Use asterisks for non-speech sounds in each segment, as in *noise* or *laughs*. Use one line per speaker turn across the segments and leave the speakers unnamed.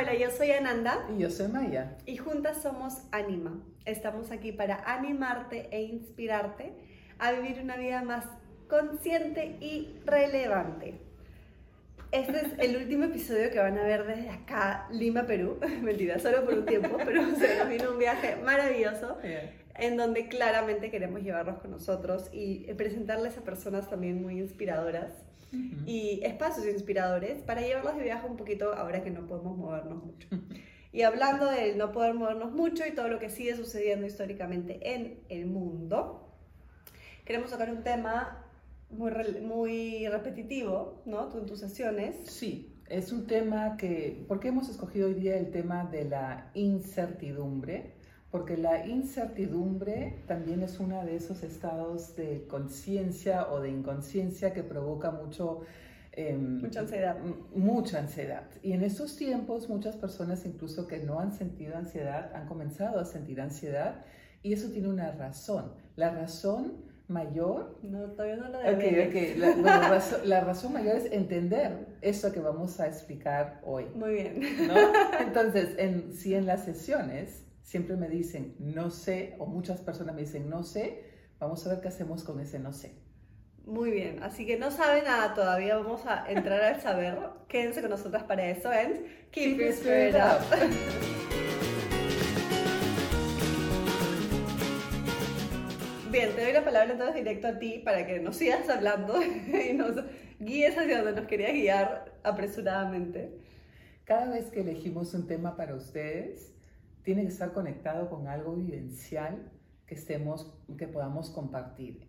Hola, yo soy Ananda.
Y yo soy Maya.
Y juntas somos Anima. Estamos aquí para animarte e inspirarte a vivir una vida más consciente y relevante. Este es el último episodio que van a ver desde acá, Lima, Perú. *laughs* Mentira, solo por un tiempo, pero se nos vino un viaje maravilloso en donde claramente queremos llevarlos con nosotros y presentarles a personas también muy inspiradoras y espacios inspiradores para llevarlos de viaje un poquito ahora que no podemos movernos mucho. *laughs* Y hablando del no poder movernos mucho y todo lo que sigue sucediendo históricamente en el mundo, queremos tocar un tema muy, muy repetitivo, ¿no? Tú en tus sesiones.
Sí, es un tema que, ¿por qué hemos escogido hoy día el tema de la incertidumbre? Porque la incertidumbre también es uno de esos estados de conciencia o de inconsciencia que provoca mucho...
Em, mucha ansiedad.
Mucha ansiedad. Y en estos tiempos muchas personas incluso que no han sentido ansiedad han comenzado a sentir ansiedad y eso tiene una razón. La razón mayor.
No, todavía no lo
okay, okay. La, bueno, razón, *laughs* la, razón mayor es entender eso que vamos a explicar hoy.
Muy bien.
¿no? *laughs* Entonces, en, si en las sesiones siempre me dicen no sé, o muchas personas me dicen no sé, vamos a ver qué hacemos con ese no sé.
Muy bien, así que no sabe nada todavía, vamos a entrar al saber. *laughs* Quédense con nosotras para eso en Keep, Your Spirit Up. *laughs* Bien, te doy la palabra entonces directo a ti para que nos sigas hablando *laughs* y nos guíes hacia donde nos querías guiar apresuradamente.
Cada vez que elegimos un tema para ustedes, tiene que estar conectado con algo vivencial que, estemos, que podamos compartir.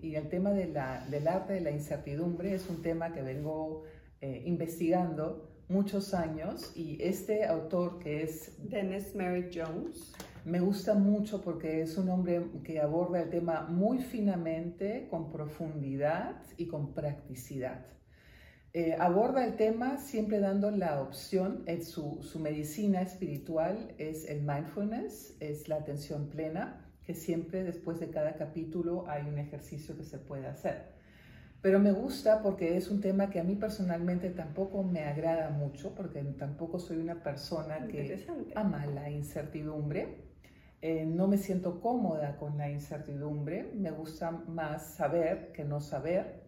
y el tema de la, del arte de la incertidumbre es un tema que vengo eh, investigando muchos años y este autor que es
Dennis Merritt Jones
me gusta mucho porque es un hombre que aborda el tema muy finamente, con profundidad y con practicidad. Eh, aborda el tema siempre dando la opción, en su, su, medicina espiritual es el mindfulness, es la atención plena, que siempre después de cada capítulo hay un ejercicio que se puede hacer. Pero me gusta porque es un tema que a mí personalmente tampoco me agrada mucho, porque tampoco soy una persona que ama la incertidumbre. Eh, no me siento cómoda con la incertidumbre, me gusta más saber que no saber.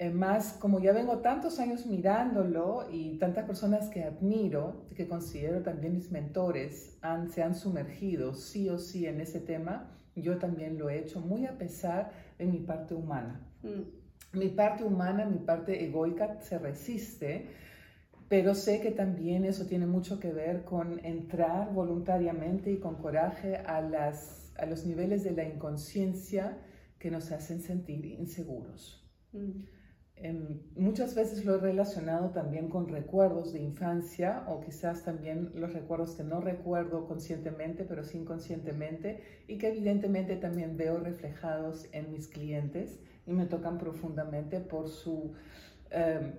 Eh, más, como ya vengo tantos años mirándolo y tantas personas que admiro, que considero también mis mentores, han, se han sumergido sí o sí en ese tema, yo también lo he hecho, muy a pesar de mi parte humana. Mm. Mi parte humana, mi parte egoica se resiste pero sé que también eso tiene mucho que ver con entrar voluntariamente y con coraje a, las, a los niveles de la inconsciencia que nos hacen sentir inseguros. Mm. Em, muchas veces lo he relacionado también con recuerdos de infancia o quizás también los recuerdos que no recuerdo conscientemente, pero sí inconscientemente y que evidentemente también veo reflejados en mis clientes y me tocan profundamente por su em,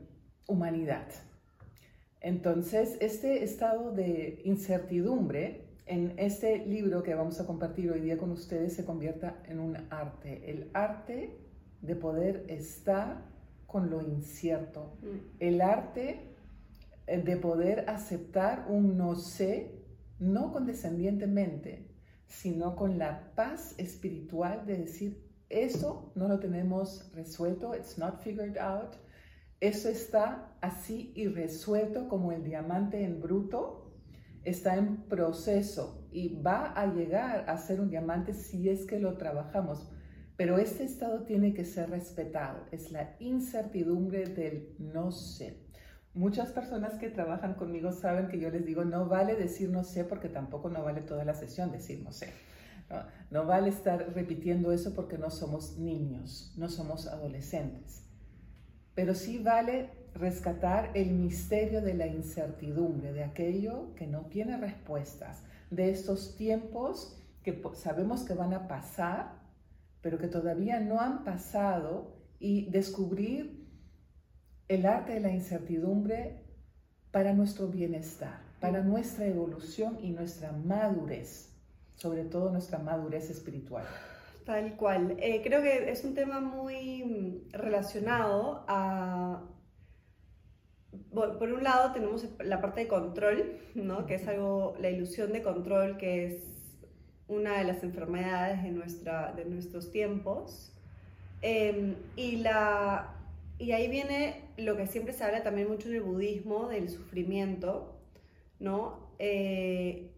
humanidad. Entonces, este estado de incertidumbre en este libro que vamos a compartir hoy día con ustedes se convierta en un arte, el arte de poder estar con lo incierto, mm. el arte eh, de poder aceptar un no sé, no condescendientemente, sino con la paz espiritual de decir, eso no lo tenemos resuelto, it's not figured out, eso está así y resuelto como el diamante en bruto, está en proceso y va a llegar a ser un diamante si es que lo trabajamos. Pero este estado tiene que ser respetado, es la incertidumbre del no sé. Muchas personas que trabajan conmigo saben que yo les digo, no vale decir no sé porque tampoco no vale toda la sesión decir no sé. No, no vale estar repitiendo eso porque no somos niños, no somos adolescentes pero sí vale rescatar el misterio de la incertidumbre, de aquello que no tiene respuestas, de estos tiempos que sabemos que van a pasar, pero que todavía no han pasado, y descubrir el arte de la incertidumbre para nuestro bienestar, para nuestra evolución y nuestra madurez, sobre todo nuestra madurez espiritual.
Tal cual. Eh, creo que es un tema muy relacionado a por un lado tenemos la parte de control, ¿no? que es algo, la ilusión de control, que es una de las enfermedades de, nuestra, de nuestros tiempos. Em, y, la, y ahí viene lo que siempre se habla también mucho en el budismo, del sufrimiento, ¿no? Eh,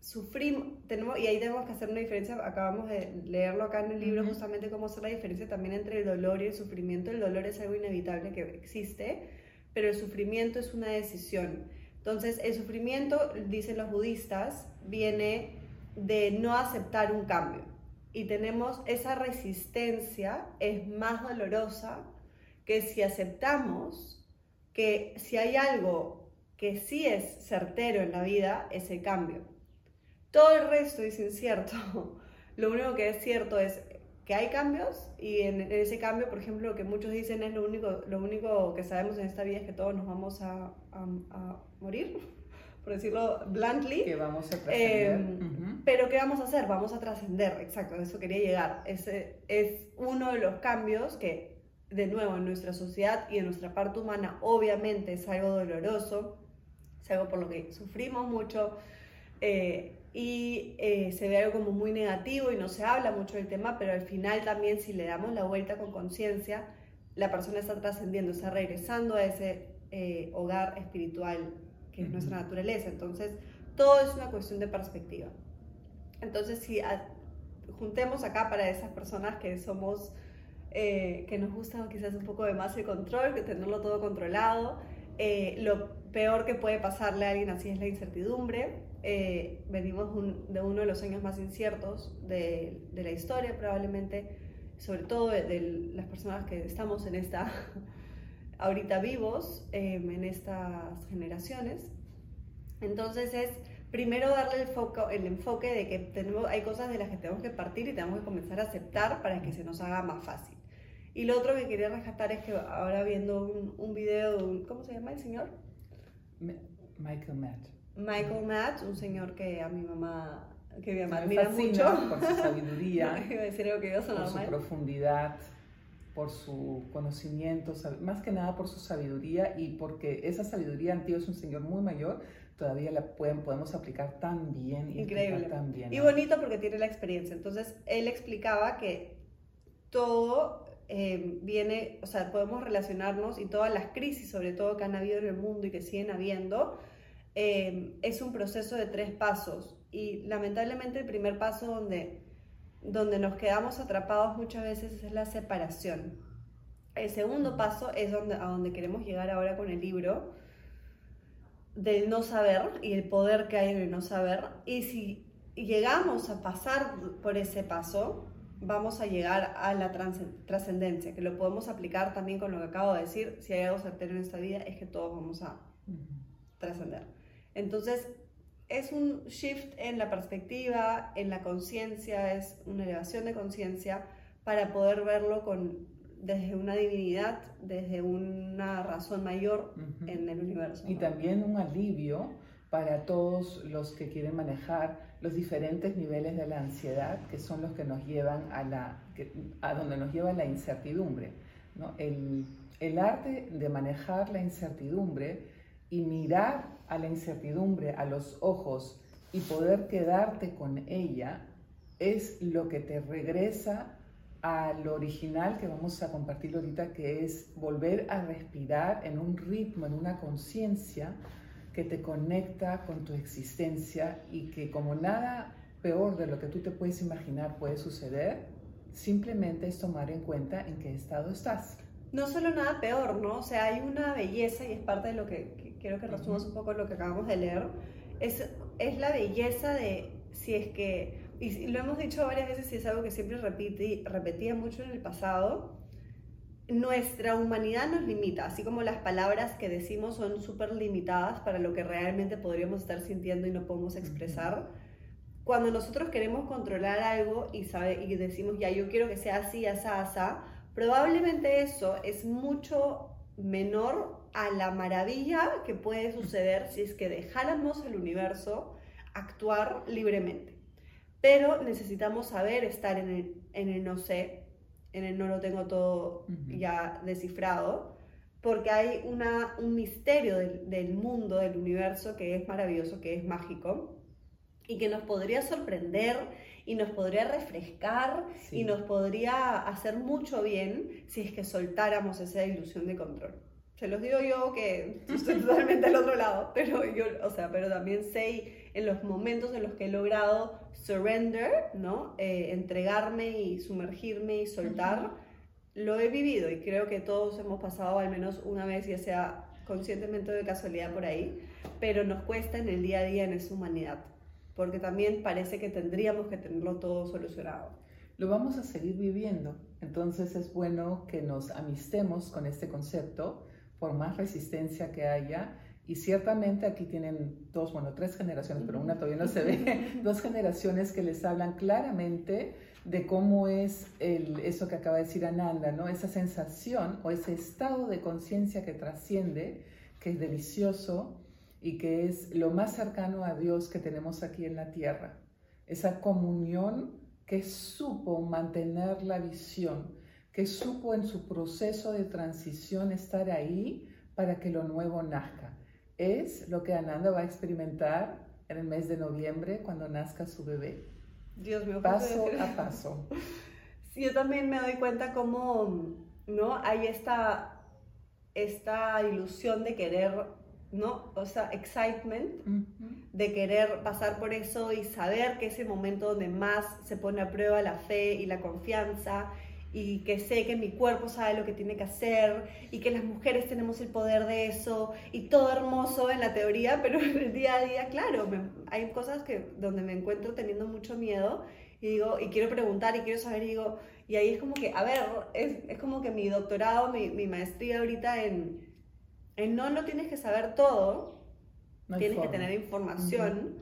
sufrimos, tenemos, y ahí tenemos que hacer una diferencia, acabamos de leerlo acá en el libro, justamente cómo hacer la diferencia también entre el dolor y el sufrimiento. El dolor es algo inevitable que existe, pero el sufrimiento es una decisión. Entonces, el sufrimiento, dicen los budistas, viene de no aceptar un cambio. Y tenemos esa resistencia, es más dolorosa que si aceptamos que si hay algo que sí es certero en la vida, es el cambio. Todo el resto es incierto. *laughs* Lo único que es cierto es que hay cambios y en, ese cambio, por ejemplo, lo que muchos dicen es lo único, lo único que sabemos en esta vida es que todos nos vamos a, a, morir, *laughs* por decirlo bluntly.
Que vamos a trascender.
Em, pero ¿qué vamos a hacer? Vamos a trascender, exacto, a eso quería llegar. Ese es uno de los cambios que, de nuevo, en nuestra sociedad y en nuestra parte humana, obviamente es algo doloroso, es algo por lo que sufrimos mucho. Eh, y eh, se ve algo como muy negativo y no se habla mucho del tema, pero al final también si le damos la vuelta con conciencia, la persona está trascendiendo, está regresando a ese eh, hogar espiritual que es nuestra naturaleza. Entonces, todo es una cuestión de perspectiva. Entonces, si juntemos acá para esas personas que somos, eh, que nos gusta quizás un poco de más el control, que tenerlo todo controlado, lo peor que puede pasarle a alguien así es la incertidumbre eh, venimos de uno de los años más inciertos de, la historia, probablemente, sobre todo de, las personas que estamos en esta, *laughs* ahorita vivos, em, en estas generaciones. Entonces es primero darle el, foco, el enfoque de que tenemos, hay cosas de las que tenemos que partir y tenemos que comenzar a aceptar para que se nos haga más fácil. Y lo otro que quería rescatar es que ahora viendo un, un video de un, ¿cómo se llama el señor?
Michael Matt.
Michael Matt, un señor que a mi mamá, que mi mamá admira mucho.
Por su sabiduría, *laughs*
por
su profundidad, por su conocimiento, más que nada por su sabiduría y porque esa sabiduría antigua es un señor muy mayor, todavía la pueden, podemos aplicar tan bien.
Y Increíble. Y bonito porque tiene la experiencia. Entonces, él explicaba que todo eh, viene, o sea, podemos relacionarnos y todas las crisis, sobre todo que han habido en el mundo y que siguen habiendo, Em, es un proceso de tres pasos y lamentablemente el primer paso donde, donde nos quedamos atrapados muchas veces es la separación. El segundo paso es donde, a donde queremos llegar ahora con el libro, del no saber y el poder que hay en el no saber. Y si llegamos a pasar por ese paso, vamos a llegar a la trascendencia, que lo podemos aplicar también con lo que acabo de decir. Si hay algo certero en esta vida, es que todos vamos a trascender. Entonces, es un shift en la perspectiva, en la conciencia, es una elevación de conciencia para poder verlo con, desde una divinidad, desde una razón mayor en el universo.
Y también un alivio para todos los que quieren manejar los diferentes niveles de la ansiedad, que son los que nos llevan a, la, a donde nos lleva la incertidumbre. ¿no? El, el arte de manejar la incertidumbre y mirar a la incertidumbre a los ojos y poder quedarte con ella es lo que te regresa a lo original que vamos a compartir ahorita, que es volver a respirar en un ritmo, en una conciencia que te conecta con tu existencia y que como nada peor de lo que tú te puedes imaginar puede suceder, simplemente es tomar en cuenta en qué estado estás.
No solo nada peor, ¿no? O sea, hay una belleza y es parte de lo que quiero que resumas un poco lo que acabamos de leer, es, es la belleza de si es que, y lo hemos dicho varias veces y es algo que siempre repetí, repetía mucho en el pasado, nuestra humanidad nos limita, así como las palabras que decimos son súper limitadas para lo que realmente podríamos estar sintiendo y no podemos expresar. Cuando nosotros queremos controlar algo y, sabe, y decimos, ya, yo quiero que sea así, asá, asá, probablemente eso es mucho menor a la maravilla que puede suceder si es que dejáramos el universo actuar libremente. Pero necesitamos saber estar en el, en el no sé, en el no lo tengo todo ya descifrado, porque hay una, un misterio del, del mundo, del universo que es maravilloso, que es mágico y que nos podría sorprender y nos podría refrescar y nos podría hacer mucho bien si es que soltáramos esa ilusión de control. Se los digo yo que *laughs* estoy totalmente al otro lado, pero yo, o sea, pero también sé en los momentos en los que he logrado surrender, ¿no? Eh, entregarme y sumergirme y soltar, lo he vivido y creo que todos hemos pasado al menos una vez, ya sea conscientemente o de casualidad por ahí, pero nos cuesta en el día a día en esa humanidad porque también parece que tendríamos que tenerlo todo solucionado.
Lo vamos a seguir viviendo, entonces es bueno que nos amistemos con este concepto, por más resistencia que haya, y ciertamente aquí tienen dos, bueno, tres generaciones, pero una todavía no se ve, *laughs* dos generaciones que les hablan claramente de cómo es el, eso que acaba de decir Ananda, ¿no? Esa sensación o ese estado de conciencia que trasciende, que es delicioso, y que es lo más cercano a Dios que tenemos aquí en la tierra. Esa comunión que supo mantener la visión, que supo en su proceso de transición estar ahí para que lo nuevo nazca. Es lo que Ananda va a experimentar en el mes de noviembre cuando nazca su bebé.
Dios mío,
paso a paso. *laughs*
Sí, yo también me doy cuenta cómo, ¿no? Hay esta, esta ilusión de querer ¿no? O sea, excitement de querer pasar por eso y saber que es el momento donde más se pone a prueba la fe y la confianza y que sé que mi cuerpo sabe lo que tiene que hacer y que las mujeres tenemos el poder de eso y todo hermoso en la teoría, pero *laughs* en el día a día, claro, hay cosas que donde me encuentro teniendo mucho miedo y digo, y quiero preguntar y quiero saber y digo, y ahí es como que, a ver, es, es como que mi doctorado, mi, mi maestría ahorita en no no tienes que saber todo, tienes que tener información,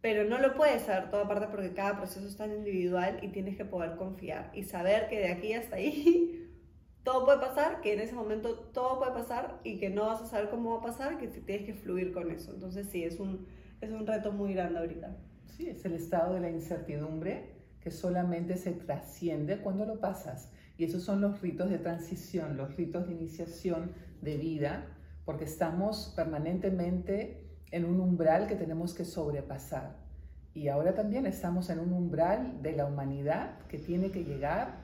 pero no lo puedes saber todo aparte porque cada proceso es tan individual y tienes que poder confiar y saber que de aquí hasta ahí *laughs* todo puede pasar, que en ese momento todo puede pasar y que no vas a saber cómo va a pasar, que tienes que fluir con eso. Entonces sí, es un, es un reto muy grande ahorita.
Sí, es el estado de la incertidumbre que solamente se trasciende cuando lo pasas. Y esos son los ritos de transición, los ritos de iniciación de vida porque estamos permanentemente en un umbral que tenemos que sobrepasar. Y ahora también estamos en un umbral de la humanidad que tiene que llegar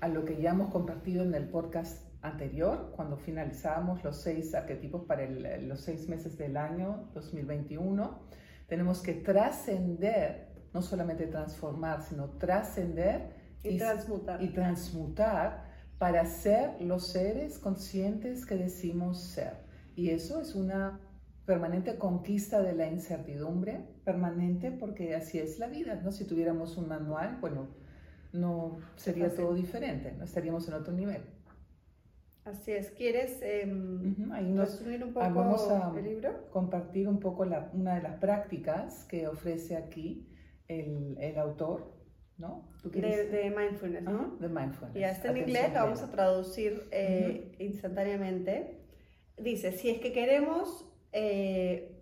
a lo que ya hemos compartido en el podcast anterior, cuando finalizábamos los seis arquetipos para los seis meses del año 2021. Tenemos que trascender, no solamente transformar, sino trascender
y, transmutar.
y transmutar para ser los seres conscientes que decimos ser. Y eso es una permanente conquista de la incertidumbre, permanente porque así es la vida, ¿no? Si tuviéramos un manual, bueno, no sería todo diferente, no estaríamos en otro nivel.
Así es. ¿Quieres eh, resumir un poco
vamos a
el libro?
Compartir un poco la, una de las prácticas que ofrece aquí el, el autor, ¿no?
de, de, mindfulness, ¿no?
de mindfulness.
Ya está en inglés, lo vamos a traducir eh, instantáneamente dice, si es que queremos eh,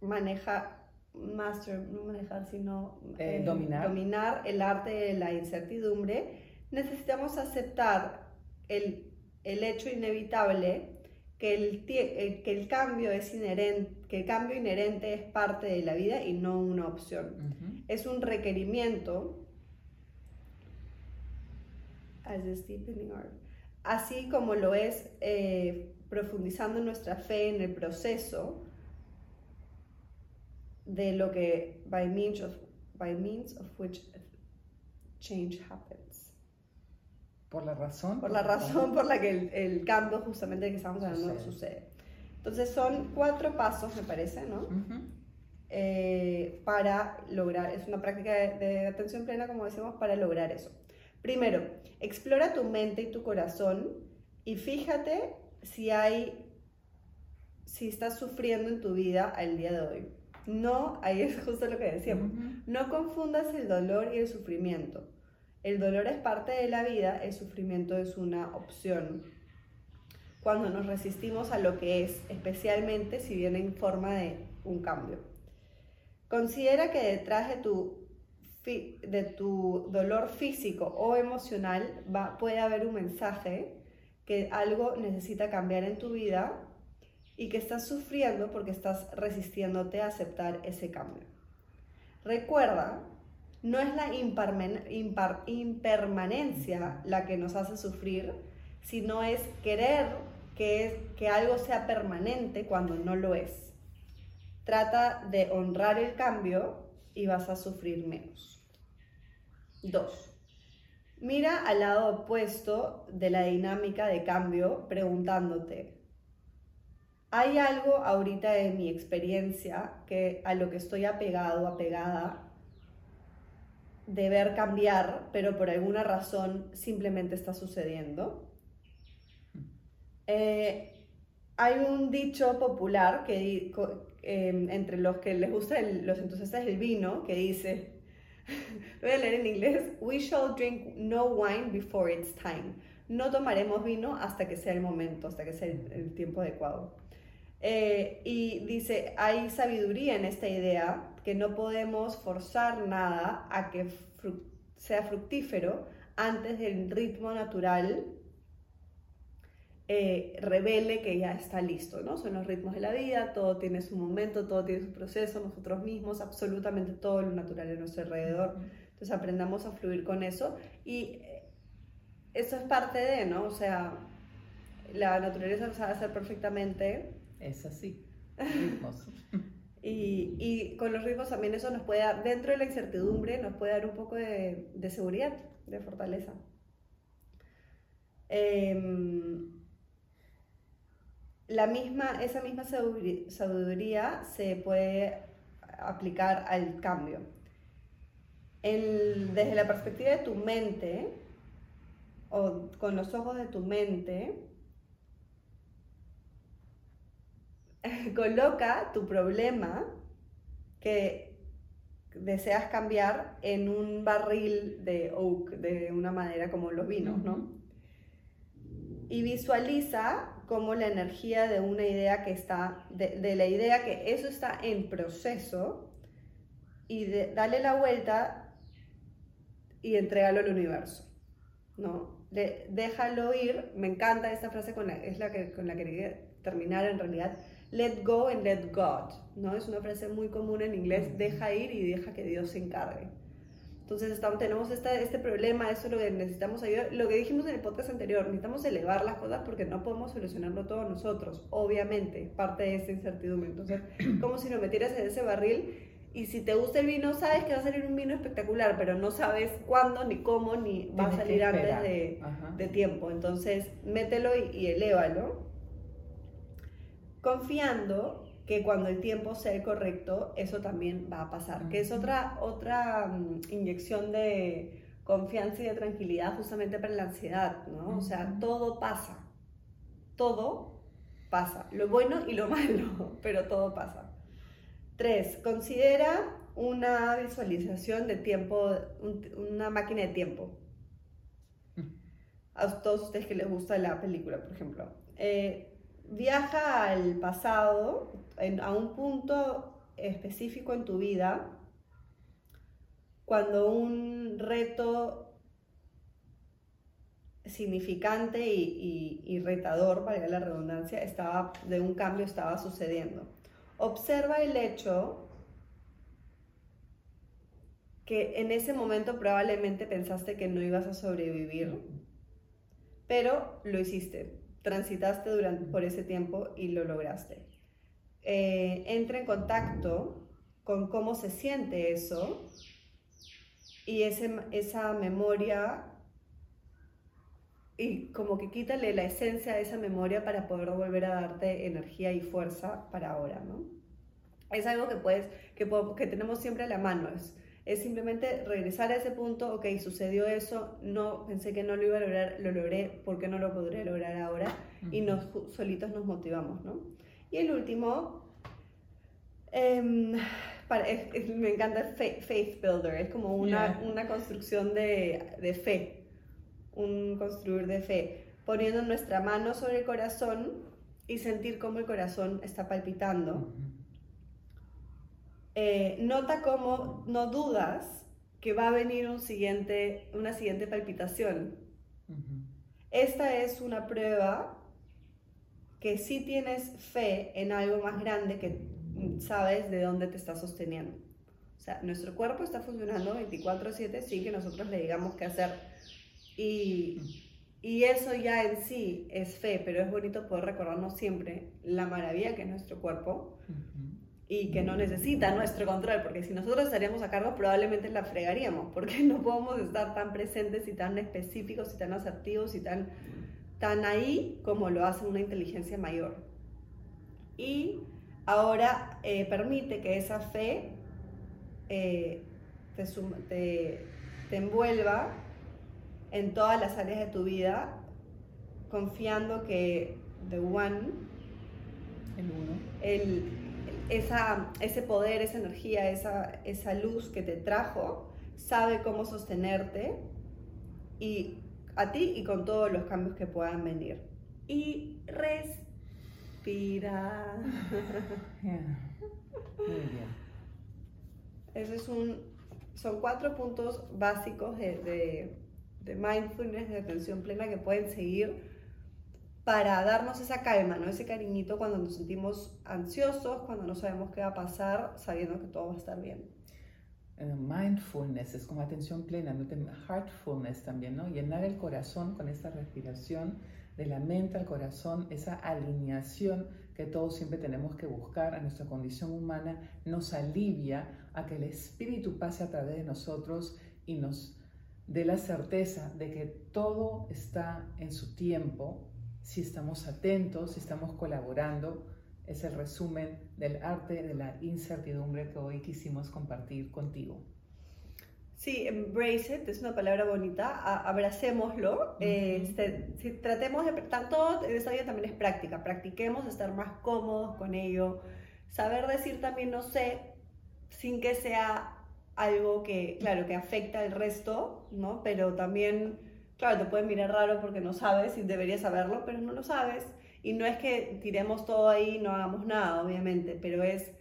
manejar, master, no manejar, sino
eh, eh, dominar.
dominar el arte de la incertidumbre, necesitamos aceptar el, el hecho inevitable que el, que el cambio es inherente, que el cambio inherente es parte de la vida y no una opción. Es un requerimiento así como lo es profundizando nuestra fe en el proceso de lo que by means of, by means of which change happens.
Por la razón.
Por la razón por la que el, cambio justamente que estamos hablando sucede. Entonces son cuatro pasos, me parece, ¿no? Eh, para lograr, es una práctica de, de atención plena, como decimos, para lograr eso. Primero, explora tu mente y tu corazón y fíjate si hay, si estás sufriendo en tu vida al día de hoy. No, ahí es justo lo que decíamos, no confundas el dolor y el sufrimiento. El dolor es parte de la vida, el sufrimiento es una opción. Cuando nos resistimos a lo que es, especialmente si viene en forma de un cambio. Considera que detrás de tu, de tu dolor físico o emocional va, puede haber un mensaje que algo necesita cambiar en tu vida y que estás sufriendo porque estás resistiéndote a aceptar ese cambio. Recuerda, no es la impermanencia la que nos hace sufrir, sino es querer que, algo sea permanente cuando no lo es. Trata de honrar el cambio y vas a sufrir menos. 2. Mira al lado opuesto de la dinámica de cambio preguntándote, ¿hay algo ahorita en mi experiencia que a lo que estoy apegado, apegada, deber cambiar, pero por alguna razón simplemente está sucediendo? Eh, hay un dicho popular que em, entre los que les gusta los entusiastas del vino que dice voy a leer en inglés. We shall drink no wine before it's time. No tomaremos vino hasta que sea el momento, hasta que sea el, tiempo adecuado. Eh, y dice, hay sabiduría en esta idea que no podemos forzar nada a que sea fructífero antes del ritmo natural eh, revele que ya está listo, ¿no? Son los ritmos de la vida, todo tiene su momento, todo tiene su proceso, nosotros mismos, absolutamente todo lo natural en nuestro alrededor. Entonces aprendamos a fluir con eso y eh, eso es parte de, ¿no? O sea, la naturaleza lo sabe hacer perfectamente.
Es así, *laughs* ritmos.
y, y, con los ritmos también eso nos puede dar, dentro de la incertidumbre, nos puede dar un poco de, de seguridad, de fortaleza. Eh, la misma, esa misma sabiduría se puede aplicar al cambio. desde la perspectiva de tu mente, o con los ojos de tu mente, *laughs* coloca tu problema que deseas cambiar en un barril de oak, de una manera como los vinos, ¿no? Y visualiza como la energía de una idea que está, de, la idea que eso está en proceso y dale la vuelta y entregalo al universo, ¿no? déjalo ir, me encanta esta frase, con la, es la que, con la que quería terminar en realidad, let go and let God, ¿no? Es una frase muy común en inglés, deja ir y deja que Dios se encargue. Entonces estamos, tenemos este problema, eso es lo que necesitamos ayudar. Lo que dijimos en el podcast anterior, necesitamos elevar las cosas porque no podemos solucionarlo todo nosotros, obviamente, parte de esta incertidumbre. Entonces, *clears throat* como si lo metieras en ese barril y si te gusta el vino, sabes que va a salir un vino espectacular, pero no sabes cuándo, ni cómo, ni va a salir antes de, de, tiempo. Entonces, mételo y, y elévalo. Confiando que cuando el tiempo sea el correcto, eso también va a pasar, que es otra, otra mm, inyección de confianza y de tranquilidad justamente para la ansiedad, ¿no? O sea, todo pasa, todo pasa, lo bueno y lo *laughs* malo, pero todo pasa. Tres, considera una visualización de tiempo, una máquina de tiempo. A todos ustedes que les gusta la película, por ejemplo. Eh, viaja al pasado, a un punto específico en tu vida, cuando un reto significante y, retador, para la redundancia, de un cambio estaba sucediendo. Observa el hecho que en ese momento probablemente pensaste que no ibas a sobrevivir, pero lo hiciste transitaste durante, por ese tiempo y lo lograste. Eh, entra en contacto con cómo se siente eso y ese, esa memoria y como que quítale la esencia de esa memoria para poder volver a darte energía y fuerza para ahora, ¿no? Es algo que puedes, que, que tenemos siempre a la mano, es es simplemente regresar a ese punto, ok, sucedió eso, no pensé que no lo iba a lograr, lo logré, ¿por qué no lo podría lograr ahora? Y nos solitos nos motivamos, ¿no? Y el último, em, me encanta faith, Builder, es como una, una construcción de, de, fe, un construir de fe, poniendo nuestra mano sobre el corazón y sentir cómo el corazón está palpitando. Eh, nota cómo no dudas que va a venir un siguiente, una siguiente palpitación. esta es una prueba que sí tienes fe en algo más grande que sabes de dónde te está sosteniendo. O sea, nuestro cuerpo está funcionando 24/7 sin que nosotros le digamos qué hacer. Y, y eso ya en sí es fe, pero es bonito poder recordarnos siempre la maravilla que es nuestro cuerpo y que no necesita nuestro control, porque si nosotros estaríamos a cargo probablemente la fregaríamos, porque *laughs* no podemos estar tan presentes y tan específicos y tan asertivos y tan, tan ahí como lo hace una inteligencia mayor. Y ahora eh, permite que esa fe eh, te, te, te envuelva en todas las áreas de tu vida, confiando que The One,
el uno,
el, esa, ese poder, esa energía, esa, esa luz que te trajo, sabe cómo sostenerte y a ti y con todos los cambios que puedan venir. Y respira. *laughs*
Muy bien.
Ese es un, son cuatro puntos básicos de, de, de mindfulness, de atención plena que pueden seguir para darnos esa calma, ¿no? ese cariñito cuando nos sentimos ansiosos, cuando no sabemos qué va a pasar, sabiendo que todo va a estar bien.
Eh, mindfulness es como atención plena, ¿no? heartfulness también, ¿no? Llenar el corazón con esta respiración de la mente al corazón, esa alineación que todos siempre tenemos que buscar a nuestra condición humana, nos alivia a que el espíritu pase a través de nosotros y nos dé la certeza de que todo está en su tiempo si estamos atentos, si estamos colaborando. Es el resumen del arte de la incertidumbre que hoy quisimos compartir contigo.
Sí, embrace it, es una palabra bonita, abracémoslo, este, si tratemos de, tanto en esta vida también es práctica, practiquemos estar más cómodos con ello, saber decir también no sé, sin que sea algo que, claro, que afecta al resto, ¿no? Pero también Claro, te pueden mirar raro porque no sabes y deberías saberlo, pero no lo sabes. Y no es que tiremos todo ahí y no hagamos nada, obviamente, pero es,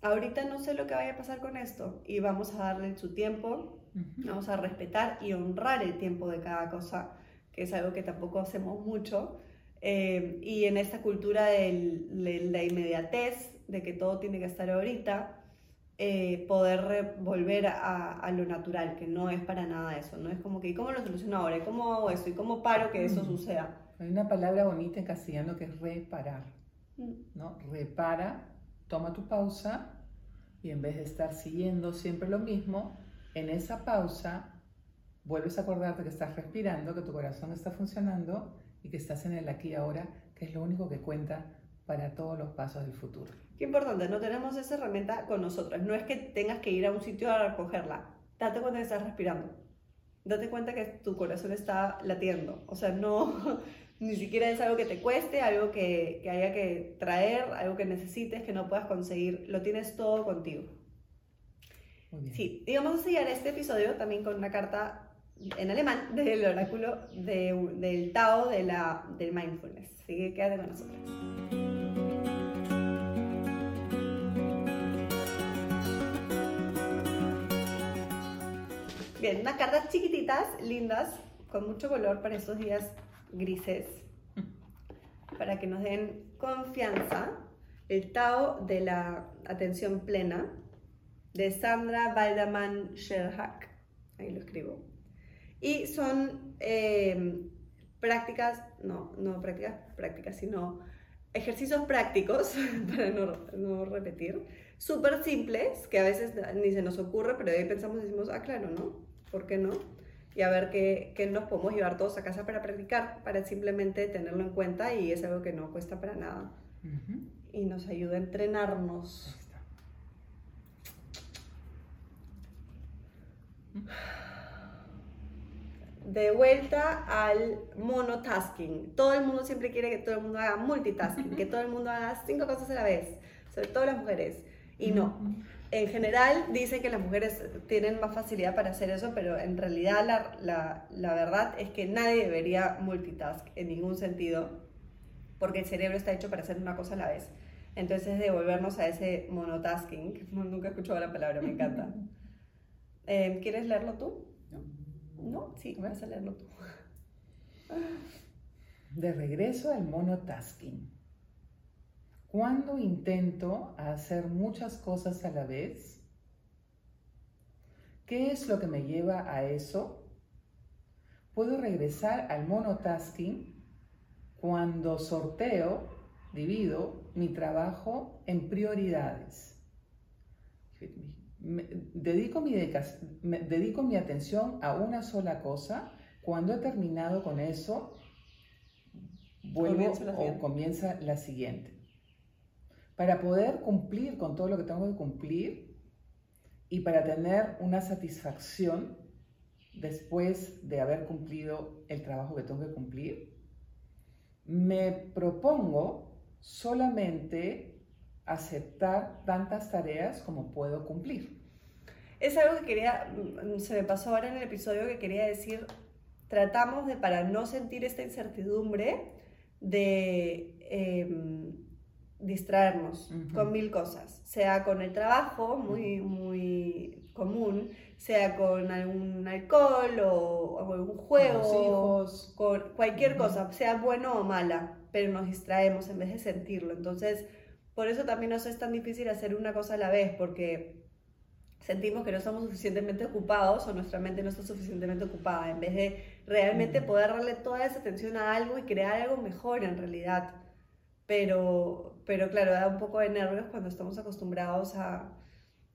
ahorita no sé lo que vaya a pasar con esto y vamos a darle su tiempo, vamos a respetar y honrar el tiempo de cada cosa, que es algo que tampoco hacemos mucho. Eh, y en esta cultura de la inmediatez, de que todo tiene que estar ahorita, eh, poder volver a, a, lo natural, que no es para nada eso, no es como que, ¿y cómo lo soluciono ahora? ¿Y cómo hago eso? ¿Y cómo paro que eso suceda?
Hay una palabra bonita en castellano que es reparar, mm. ¿no? Repara, toma tu pausa y en vez de estar siguiendo siempre lo mismo, en esa pausa vuelves a acordarte que estás respirando, que tu corazón está funcionando y que estás en el aquí y ahora, que es lo único que cuenta para todos los pasos del futuro.
Qué importante, no tenemos esa herramienta con nosotros. No es que tengas que ir a un sitio a recogerla. Date cuenta que estás respirando. Date cuenta que tu corazón está latiendo. O sea, no, ni siquiera es algo que te cueste, algo que, que haya que traer, algo que necesites, que no puedas conseguir. Lo tienes todo contigo. Sí, y vamos a sellar este episodio también con una carta en alemán *laughs* del oráculo de, del Tao de la, del mindfulness. Así que quédate con nosotros. Bien, unas cartas chiquititas, lindas, con mucho color para estos días grises, para que nos den confianza. El Tao de la atención plena, de Sandra Baldaman Sherhak. Ahí lo escribo. Y son em, prácticas, no, no prácticas, prácticas, sino ejercicios prácticos, *laughs* para no, no repetir, súper simples, que a veces ni se nos ocurre, pero ahí pensamos y decimos, ah, claro, ¿no? ¿por qué no? Y a ver qué, qué, nos podemos llevar todos a casa para practicar, para simplemente tenerlo en cuenta y es algo que no cuesta para nada. Y nos ayuda a entrenarnos. De vuelta al monotasking. Todo el mundo siempre quiere que todo el mundo haga multitasking, que todo el mundo haga cinco cosas a la vez, sobre todo las mujeres. Y no en general dicen que las mujeres tienen más facilidad para hacer eso, pero en realidad la, la, verdad es que nadie debería multitask en ningún sentido, porque el cerebro está hecho para hacer una cosa a la vez. Entonces, devolvernos a ese monotasking, *laughs* nunca he escuchado la palabra, me encanta. *laughs* Eh, ¿Quieres leerlo tú?
No.
¿No? Sí, vas a leerlo tú.
De regreso al monotasking. Cuando intento hacer muchas cosas a la vez, ¿qué es lo que me lleva a eso? Puedo regresar al monotasking cuando sorteo, divido mi trabajo en prioridades. dedico, mi dedico mi atención a una sola cosa. Cuando he terminado con eso, vuelvo o comienza la siguiente. Para poder cumplir con todo lo que tengo que cumplir y para tener una satisfacción después de haber cumplido el trabajo que tengo que cumplir, me propongo solamente aceptar tantas tareas como puedo cumplir.
Es algo que quería, mm, se me pasó ahora en el episodio que quería decir, tratamos de, para no sentir esta incertidumbre, de em, distraernos con mil cosas, sea con el trabajo, muy, muy común, sea con algún alcohol o, algún juego, con, hijos. con cualquier cosa, sea bueno o mala, pero nos distraemos en vez de sentirlo. Entonces, por eso también nos es tan difícil hacer una cosa a la vez, porque sentimos que no estamos suficientemente ocupados o nuestra mente no está suficientemente ocupada, en vez de realmente poder darle toda esa atención a algo y crear algo mejor en realidad. Pero, pero claro, da un poco de nervios cuando estamos acostumbrados a,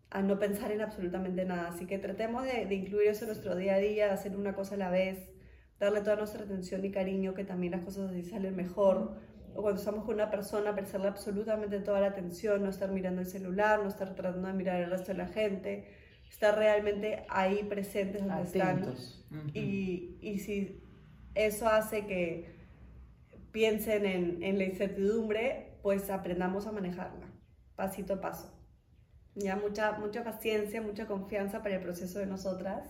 a no pensar en absolutamente nada. Así que tratemos de, de, incluir eso en nuestro día a día, hacer una cosa a la vez, darle toda nuestra atención y cariño, que también las cosas así salen mejor. O cuando estamos con una persona, prestarle absolutamente toda la atención, no estar mirando el celular, no estar tratando de mirar el resto de la gente, estar realmente ahí presentes donde están. y, y si eso hace que piensen en, en la incertidumbre, pues aprendamos a manejarla, pasito a paso. Ya mucha, mucha paciencia, mucha confianza para el proceso de nosotras.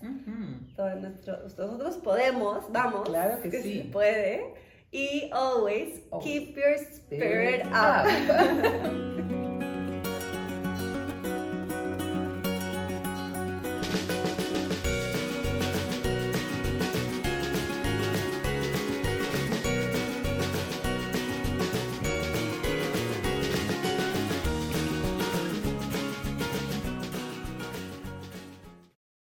Todo nuestro, nosotros podemos, vamos.
Claro que,
que
sí.
puede. Y always, keep your spirit, up. *laughs*